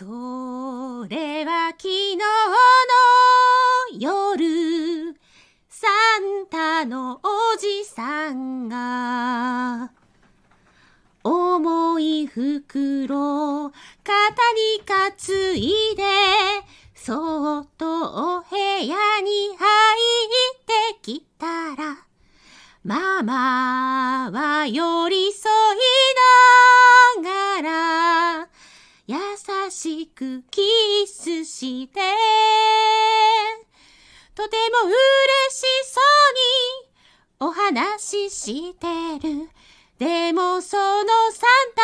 それは昨日の夜、サンタのおじさんが、重い袋を、肩に担いで、そっとお部屋に入ってきたら、ママは寄り添しくキスして、とても嬉しそうにお話ししてる。でもそのサンタ